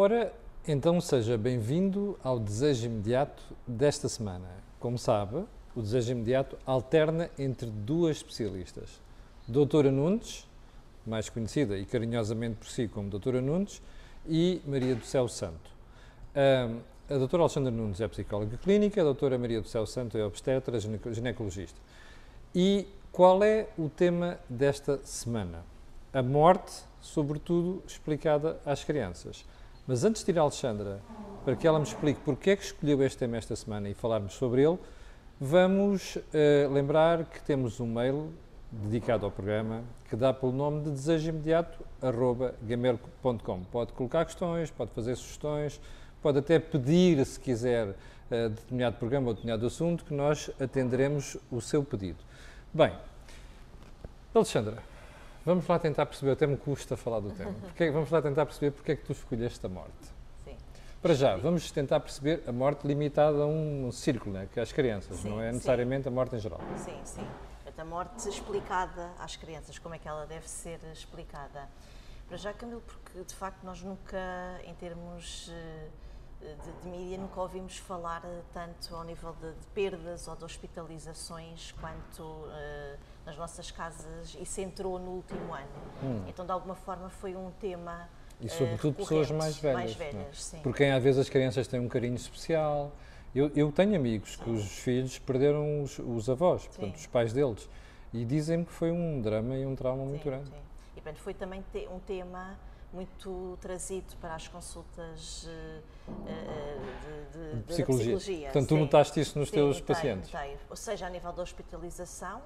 Ora, então seja bem-vindo ao Desejo Imediato desta semana. Como sabe, o Desejo Imediato alterna entre duas especialistas. Doutora Nunes, mais conhecida e carinhosamente por si como Doutora Nunes, e Maria do Céu Santo. Um, a doutora Alexandra Nunes é psicóloga clínica, a doutora Maria do Céu Santo é obstetra ginecologista. E qual é o tema desta semana? A morte, sobretudo explicada às crianças. Mas antes de ir à Alexandra, para que ela me explique porque é que escolheu este tema esta semana e falarmos sobre ele, vamos uh, lembrar que temos um mail dedicado ao programa que dá pelo nome de desejo imediato gmail.com. Pode colocar questões, pode fazer sugestões, pode até pedir, se quiser, uh, determinado programa ou determinado assunto, que nós atenderemos o seu pedido. Bem, Alexandra, vamos lá tentar perceber, até me custa falar do tema, porque, vamos lá tentar perceber porque é que tu escolheste a morte. Sim. Para já, vamos tentar perceber a morte limitada a um círculo, né, que é as crianças, Sim, não é sim. necessariamente a morte em geral. Sim, sim. A morte explicada às crianças, como é que ela deve ser explicada. Para já, Camilo, porque de facto nós nunca, em termos eh, de, de mídia, nunca ouvimos falar eh, tanto ao nível de, de perdas ou de hospitalizações quanto eh, nas nossas casas. Isso entrou no último ano. Então, de alguma forma, foi um tema. E eh, sobretudo pessoas recorrente, mais velhas. Mais é? velhas, sim. Porque às vezes as crianças têm um carinho especial. Eu, eu tenho amigos cujos filhos perderam os, os avós, portanto, Sim. os pais deles. E dizem-me que foi um drama e um trauma muito Sim, grande. sim. E portanto, foi também te- um tema muito trazido para as consultas eh, eh, de, de- de- da Psicologia. psicologia. Portanto, tu sim. notaste isso nos Sim, teus notei, pacientes? notei. Ou seja, a nível da hospitalização,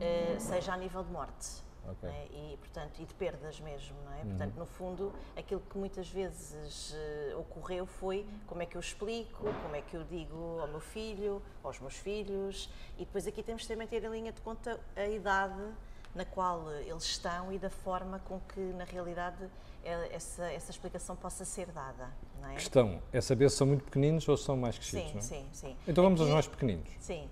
eh, seja a nível de morte. ok. né? E, portanto, e de perdas mesmo, não é? Uhum. Portanto, no fundo, aquilo que muitas vezes eh, ocorreu foi como é que eu explico, como é que eu digo ao meu filho, aos meus filhos, e depois aqui temos também ter em linha de conta a idade na qual eles estão e da forma com que, na realidade, eh, essa, essa explicação possa ser dada, não A é? questão é saber se são muito pequeninos ou são mais crescidos, Sim, não é? sim, sim. Então vamos aos Aqui- mais pequeninos. Sim.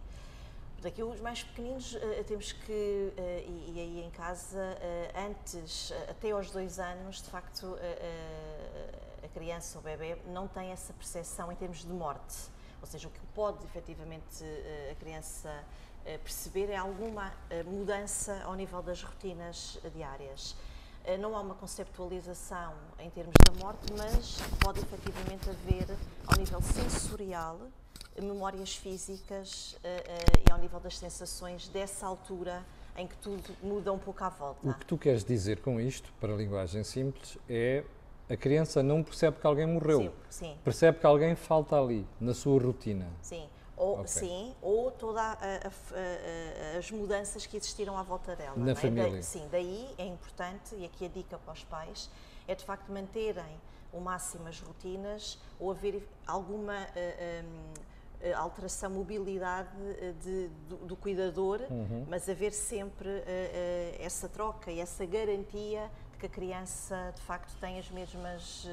Daqui os mais pequeninos eh, temos que, eh, e, e aí em casa, eh, antes, até aos dois anos, de facto, a criança ou o bebê não tem essa percepção em termos de morte. Ou seja, o que pode efetivamente a criança perceber é alguma eh, mudança ao nível das rotinas diárias. Eh, Não há uma conceptualização em termos da morte, mas pode efetivamente haver, ao nível sensorial, memórias físicas eh, e ao nível das sensações dessa altura em que tudo muda um pouco à volta. O que tu queres dizer com isto, para a linguagem simples, é a criança não percebe que alguém morreu. Sim, sim, Percebe que alguém falta ali, na sua rotina. sim. Ou, Ok. sim, ou todas as mudanças que existiram à volta dela. Na é? família. Da- sim, daí é importante, e aqui a dica para os pais, é de facto manterem o máximo as rotinas ou haver alguma eh, hum, eh, alteração, mobilidade eh, de- do, do cuidador, Uhum. mas haver sempre eh, eh, essa troca e essa garantia de que a criança de facto tem as mesmas,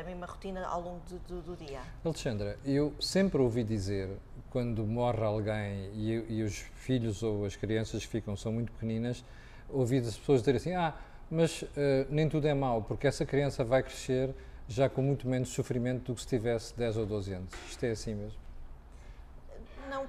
a mesma rotina ao longo do, do- do dia. Alexandra, eu sempre ouvi dizer, quando morre alguém e, e os filhos ou as crianças que ficam são muito pequeninas, ouvi as pessoas dizer assim, ah, mas eh, nem tudo é mau, porque essa criança vai crescer já com muito menos sofrimento do que se tivesse 10 ou 12 anos. Isto é assim mesmo?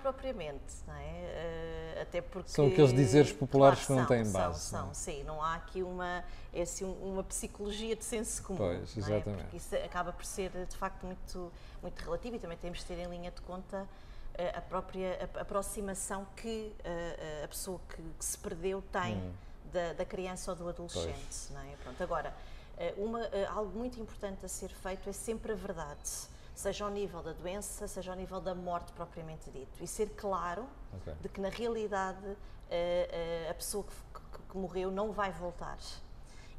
Propriamente, não é? Eh, até porque... São aqueles dizeres populares que não são, têm são, base, São, não é? sim. Não há aqui uma, é assim, um- uma psicologia de senso comum. Pois, é? exatamente. Porque isso acaba por ser, de facto, muito, muito relativo e também temos de ter em linha de conta eh, a própria aproximação que eh, a pessoa que, que se perdeu tem Hum. da, da criança ou do adolescente. Não é? Pronto, agora, uma, algo muito importante a ser feito é sempre a verdade, seja ao nível da doença, seja ao nível da morte propriamente dito. E ser claro Ok. de que, na realidade, eh, eh, a pessoa que, morreu não vai voltar.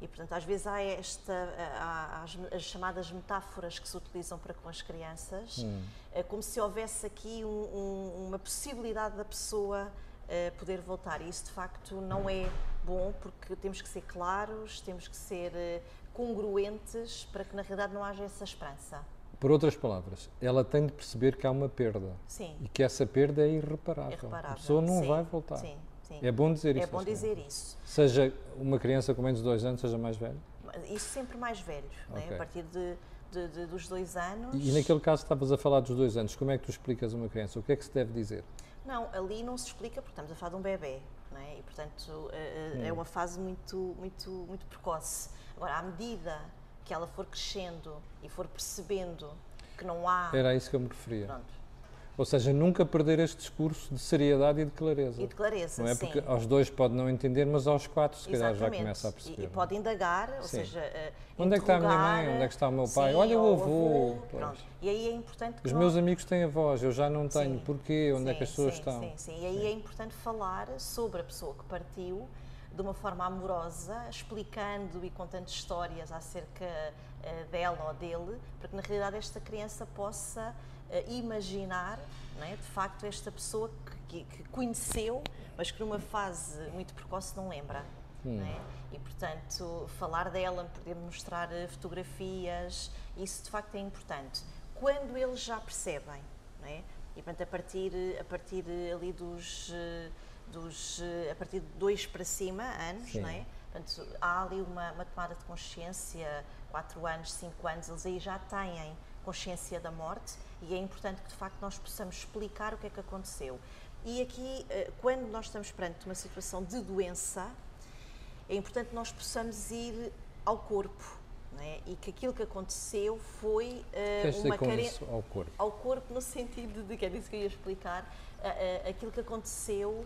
E, portanto, às vezes há, esta, há as, as chamadas metáforas que se utilizam para com as crianças, eh, como se houvesse aqui um- um- uma possibilidade da pessoa eh, poder voltar. E isso, de facto, não é bom, porque temos que ser claros, temos que ser congruentes para que, na realidade, não haja essa esperança. Por outras palavras, ela tem de perceber que há uma perda Sim. e que essa perda é irreparável. É reparável. A pessoa não Sim, vai voltar. Sim, sim. É bom dizer É isso. bom às dizer isso. Seja uma criança com menos de dois anos, seja mais velha. Isso sempre mais velho, né? Ok. a partir de, de- de- dos dois anos. E, e naquele caso estavas a falar dos dois anos, como é que tu explicas a uma criança? O que é que se deve dizer? Não, ali não se explica porque estamos a falar de um bebê, não é? E portanto eh, Hum. é uma fase muito, muito, muito precoce. Agora, à medida que ela for crescendo e for percebendo que não há. Era a isso que eu me referia. Pronto, Ou seja, nunca perder este discurso de seriedade e de clareza. e de clareza, Não é sim. porque aos dois pode não entender, mas aos quatro se calhar já Exatamente. começa a E- perceber. E, não é? pode indagar, ou Sim. seja, eh, Onde é que está a minha mãe? Onde é que está o meu pai? sim, Olha o avô. Pronto. E aí é importante Os nós- meus amigos têm avós, eu já não tenho. Sim. Porquê? Onde é que as pessoas estão? Sim, sim. E aí é importante falar sobre a pessoa que partiu de uma forma amorosa, explicando e contando histórias acerca eh, dela ou dele, para que na realidade esta criança possa eh, imaginar, é, de facto, esta pessoa que, que- conheceu, mas que numa fase muito precoce não lembra. Hum. não é? E portanto, falar dela, poder mostrar eh, fotografias, isso de facto é importante. Quando eles já percebem, é? E portanto, a partir, a partir ali dos, dos eh, a partir de dois para cima anos, Sim. não é? Portanto, há ali uma, uma tomada de consciência, 4 anos, 5 anos, eles aí já têm consciência da morte e é importante que de facto nós possamos explicar o que é que aconteceu. E aqui, eh, quando nós estamos perante uma situação de doença, é importante que nós possamos ir ao corpo não é? e que aquilo que aconteceu foi dizer uma isso ao corpo? ao corpo no sentido de que era isso que eu ia explicar ah, ah, aquilo que aconteceu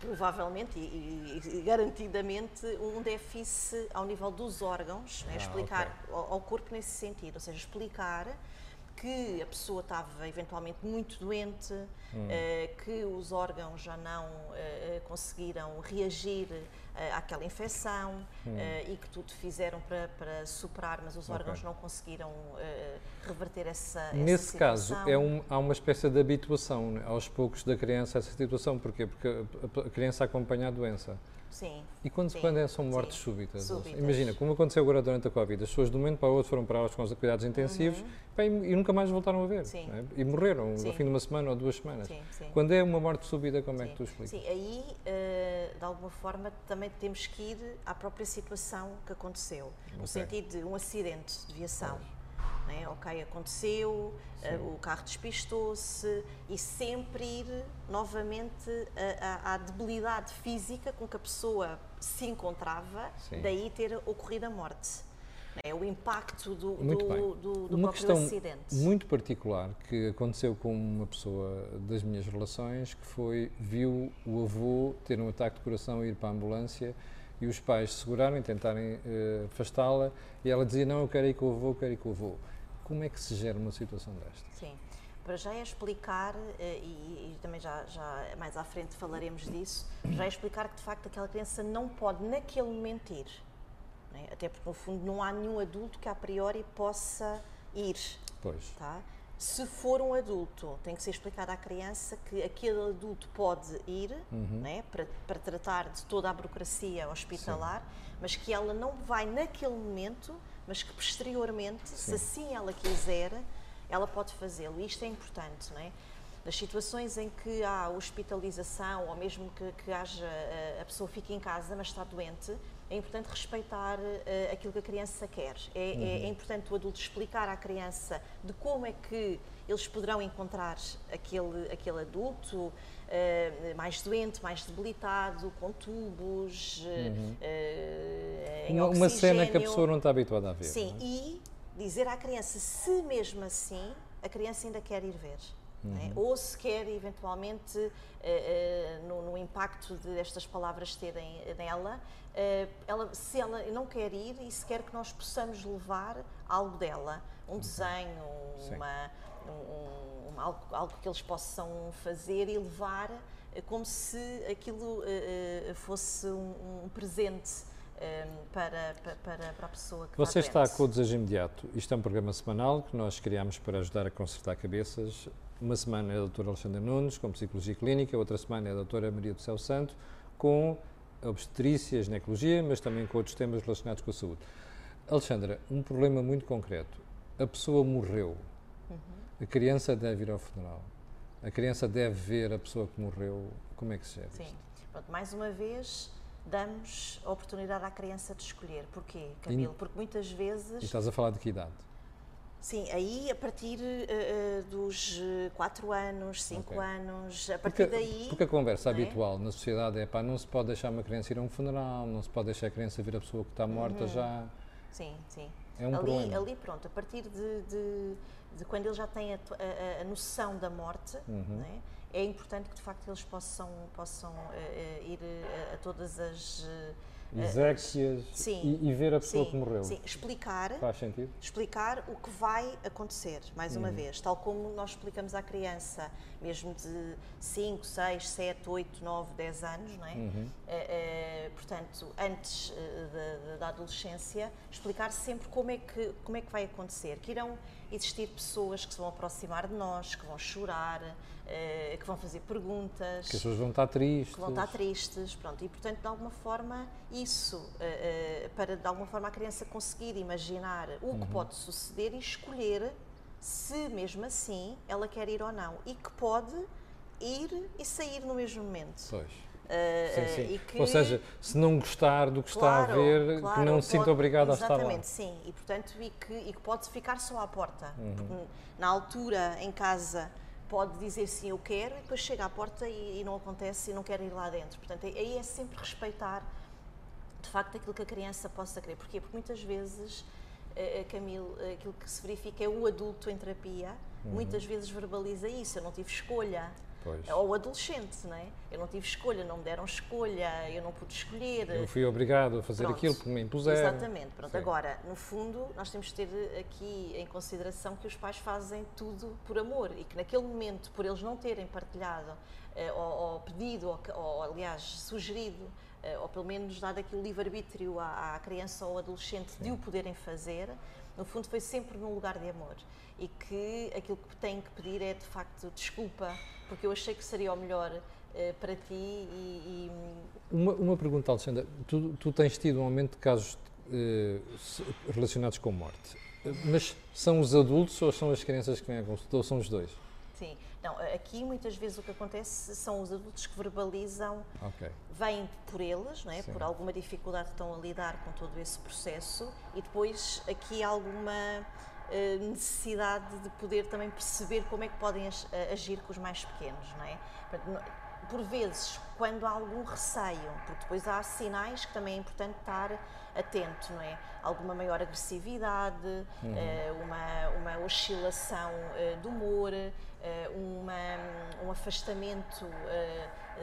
provavelmente e, e- garantidamente um déficit ao nível dos órgãos né? Ah, explicar ao, ao corpo nesse sentido ou seja explicar que a pessoa estava eventualmente muito doente, Hum. eh, que os órgãos já não eh, conseguiram reagir eh, àquela infecção eh, e que tudo fizeram para, para superar, mas os Hum. Órgãos não conseguiram eh, reverter essa, essa Nesse caso, situação. é um- há uma espécie de habituação né, aos poucos da criança a essa situação. Porquê? Porque a criança acompanha a doença. Sim, E quando, Sim, quando é- são sim. mortes súbitas? Súbitas. Imagina, como aconteceu agora durante a Covid, as pessoas de um momento para o outro foram para os cuidados intensivos pá, e, e nunca mais voltaram a ver. Uhum. Sim. é? E morreram Sim. ao fim de uma semana ou duas semanas. sim, sim. Quando é uma morte súbita, como é que Sim. tu explicas? Sim, aí, eh, de alguma forma, também temos que ir à própria situação que aconteceu, no Ok. sentido de um acidente de viação. não é? Ok, aconteceu, eh, o carro despistou-se e sempre ir novamente à debilidade física com que a pessoa se encontrava, Sim. daí ter ocorrido a morte. É o impacto do, do, do- do próprio acidente. muito particular que aconteceu com uma pessoa das minhas relações que foi, viu o avô ter um ataque de coração e ir para a ambulância e os pais se seguraram e tentarem eh, afastá-la e ela dizia, não, eu quero ir com o avô, eu quero ir com o avô. Como é que se gera uma situação desta? Sim. Para já é explicar, eh, e, e também já, já mais à frente falaremos disso, já é explicar que de facto aquela criança não pode naquele momento ir. não é? Até porque no fundo não há nenhum adulto que a priori possa ir. Pois, Tá? Se for um adulto, tem que ser explicado à criança que aquele adulto pode ir Uhum. né, para, para tratar de toda a burocracia hospitalar, mas que ela não vai naquele momento, mas que posteriormente, se assim ela quiser, ela pode fazê-lo. E Isto é importante, não é? Nas situações em que há hospitalização ou mesmo que, que haja eh, a pessoa fique em casa, mas está doente, é importante respeitar eh, aquilo que a criança quer. É, é- é importante o adulto explicar à criança de como é que eles poderão encontrar aquele, aquele adulto eh, mais doente, mais debilitado, com tubos, eh, em uma, uma cena que a pessoa não está habituada a ver. Sim, é? e dizer à criança se mesmo assim a criança ainda quer ir ver. Não Uhum. é? Ou se quer eventualmente, eh, eh, no, no impacto destas palavras terem nela, eh, ela, se ela não quer ir e se quer que nós possamos levar algo dela, um desenho, Sim. uma, um- um- algo, algo que eles possam fazer e levar como se aquilo fosse um, um presente eh, para, pa- para, para a pessoa que Você está está o Desejo Imediato. Isto é um programa semanal que nós criámos para ajudar a consertar cabeças. Uma semana é a doutora Alexandra Nunes, com Psicologia Clínica, outra semana é a doutora Maria do Céu Santo, com obstetrícia, ginecologia, mas também com outros temas relacionados com a saúde. Alexandra, um problema muito concreto. A pessoa morreu. A criança deve ir ao funeral. A criança deve ver a pessoa que morreu. Como é que se gera Sim. Pronto, mais uma vez, damos a oportunidade à criança de escolher. Porquê, Camilo? Porque muitas E vezes. estás a falar de que idade? Sim, aí a partir eh, eh, dos 4 anos, 5 Ok. anos, a Porque, partir daí. porque a conversa é? habitual na sociedade é pá, não se pode deixar uma criança ir a um funeral, não se pode deixar a criança ver a pessoa que está morta já. Sim, sim. É um ali, problema. ali, pronto, a partir de, de, de quando ele já tem a, a- a- a noção da morte, Uhum. não é? importante que de facto eles possam, possam eh, eh, ir eh, a todas as. eh, Exéquias sim, e, e ver a pessoa sim, que morreu. sim, explicar, Faz sentido? explicar o que vai acontecer, mais uma vez, tal como nós explicamos à criança, mesmo de 5, 6, 7, 8, 9, 10 anos, não é? Uhum. Eh, eh, portanto, antes eh, da, da adolescência, explicar sempre como é, que, como é que vai acontecer, que irão existir pessoas que se vão aproximar de nós, que vão chorar, eh, que vão fazer perguntas, Que as pessoas vão estar tristes. que vão estar tristes, pronto, e portanto, de alguma forma, isso, eh, eh, para de alguma forma a criança conseguir imaginar o Uhum. que pode suceder e escolher se mesmo assim ela quer ir ou não, e que pode ir e sair no mesmo momento. Pois. Eh, Sim, sim. que- Ou seja, se não gostar do que está a Claro, ver, que claro, não se sinta obrigado a estar lá. Exatamente, sim. E portanto, e que, e que pode ficar só à porta. Uhum. Porque na altura, em casa, pode dizer sim, eu quero, e depois chega à porta e, e não acontece e não quer ir lá dentro. Portanto, aí é sempre respeitar de facto aquilo que a criança possa querer. Porquê? Porque muitas vezes, eh, Camilo, eh, aquilo que se verifica é o adulto em terapia, Uhum. muitas vezes verbaliza isso, eu não tive escolha. Pois. Ou o adolescente, não é? Eu não tive escolha, não me deram escolha, eu não pude escolher. Eu fui obrigado a fazer Pronto. aquilo porque me impuseram. Exatamente. Pronto, Sim. agora, no fundo, nós temos que ter aqui em consideração que os pais fazem tudo por amor e que naquele momento, por eles não terem partilhado eh, ou, ou pedido, ou, que- ou, aliás, sugerido, eh, ou pelo menos dado aqui o livre-arbítrio à, à criança ou adolescente de o poderem fazer, no fundo foi sempre num lugar de amor. E que aquilo que têm que pedir é, de facto, desculpa, porque eu achei que seria o melhor eh, para ti e- e Uma, uma pergunta, Alexandra. Tu, tu tens tido um aumento de casos se- relacionados com morte. Eh, Mas são os adultos ou são as crianças que vêm à consulta? Ou são os dois? Sim, não, aqui muitas vezes o que acontece são os adultos que verbalizam, Ok. vêm por eles, não é? Sim. por alguma dificuldade que estão a lidar com todo esse processo e depois aqui há alguma eh, necessidade de poder também perceber como é que podem ag- agir com os mais pequenos, não é? Por vezes, quando há algum receio, porque depois há sinais que também é importante estar atento, não é? Alguma maior agressividade, eh, uma, uma oscilação eh, do humor, eh, uma, um afastamento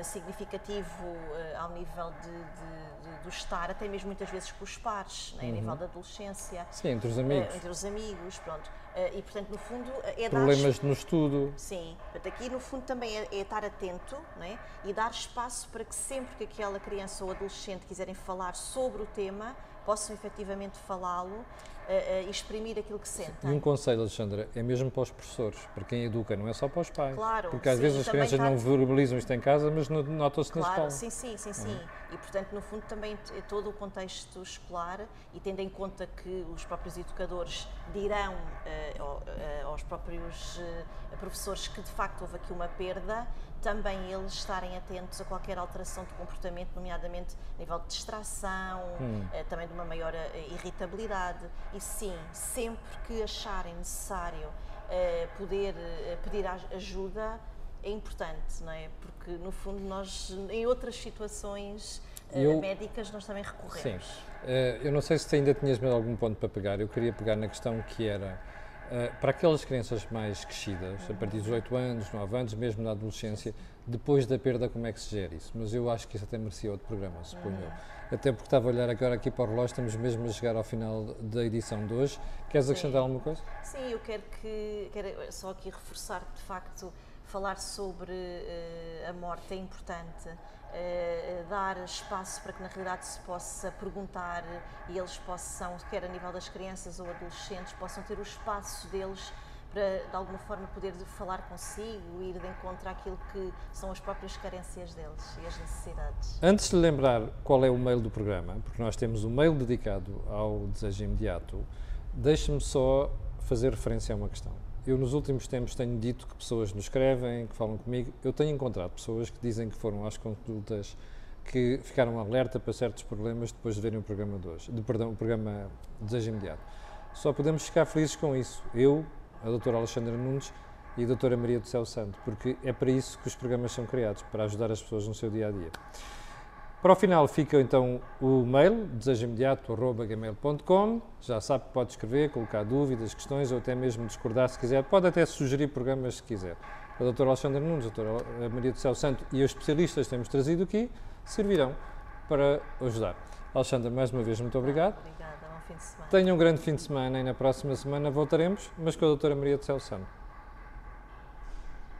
significativo ao nível de, de- de- do estar, até mesmo muitas vezes com os pares, não é? a nível da adolescência, Sim, entre os amigos. entre os amigos, pronto. Eh, e portanto, no fundo, é dar Problemas no estudo. Sim, portanto, aqui no fundo também é, é estar atento não é? e dar espaço para que sempre que aquela criança ou adolescente quiserem falar sobre o tema, possam efetivamente falá-lo eh, eh, e exprimir aquilo que E sentem. um conselho, Alexandra, é mesmo para os professores, para quem educa, não é só para os pais. Claro, Porque às sim, vezes as crianças está- não verbalizam isto em casa, mas no- nota-se na Claro, escola. sim, sim, sim, sim. E portanto, no fundo, também é todo o contexto escolar e tendo em conta que os próprios educadores dirão eh, aos próprios eh, professores que de facto houve aqui uma perda, também eles estarem atentos a qualquer alteração de comportamento, nomeadamente a nível de distração, eh, também de uma maior eh, irritabilidade. E sim, sempre que acharem necessário eh, poder pedir aj- ajuda, é importante, não é? Porque no fundo nós, em outras situações Eu- médicas, nós também Sim. recorremos. Eh, eu não sei se ainda tinhas mais algum ponto para pegar. Eu queria pegar na questão que era para aquelas crianças mais crescidas, a partir dos 8 anos, 9 anos, mesmo na adolescência, depois da perda, como é que se gera isso? Mas eu acho que isso até merecia outro programa, suponho eu. Até porque estava a olhar agora aqui para o relógio, estamos mesmo a chegar ao final da edição de hoje. Queres acrescentar alguma coisa? Sim, eu quero que quero só aqui reforçar que de facto falar sobre eh, a morte é importante. Eh, dar espaço para que na realidade se possa perguntar e eles possam, quer a nível das crianças ou adolescentes, possam ter o espaço deles para de alguma forma poder falar consigo ir de encontro àquilo que são as próprias carências deles e as necessidades. Antes de lembrar qual é o mail do programa, porque nós temos um mail dedicado ao desejo imediato, deixe-me só fazer referência a uma questão. Eu nos últimos tempos tenho dito que pessoas nos escrevem, que falam comigo. Eu tenho encontrado pessoas que dizem que foram às consultas que ficaram alerta para certos problemas depois de verem o programa de hoje, de, perdão, o programa Desejo Imediato. Só podemos ficar felizes com isso. Eu, a doutora Alexandra Nunes e a doutora Maria do Céu Santo, porque é para isso que os programas são criados, para ajudar as pessoas no seu dia a dia. Para o final fica então o mail, desejoimediato.gmail.com. Já sabe que pode escrever, colocar dúvidas, questões ou até mesmo discordar se quiser. Pode até sugerir programas se quiser. A doutora Alexandra Nunes, a doutora Maria do Céu Santo e os especialistas que temos trazido aqui servirão para ajudar. Alexandra, mais uma vez, muito obrigado. Obrigada, bom fim de semana. Tenha um grande fim de semana e na próxima semana voltaremos, mas com a doutora Maria do Céu Santo.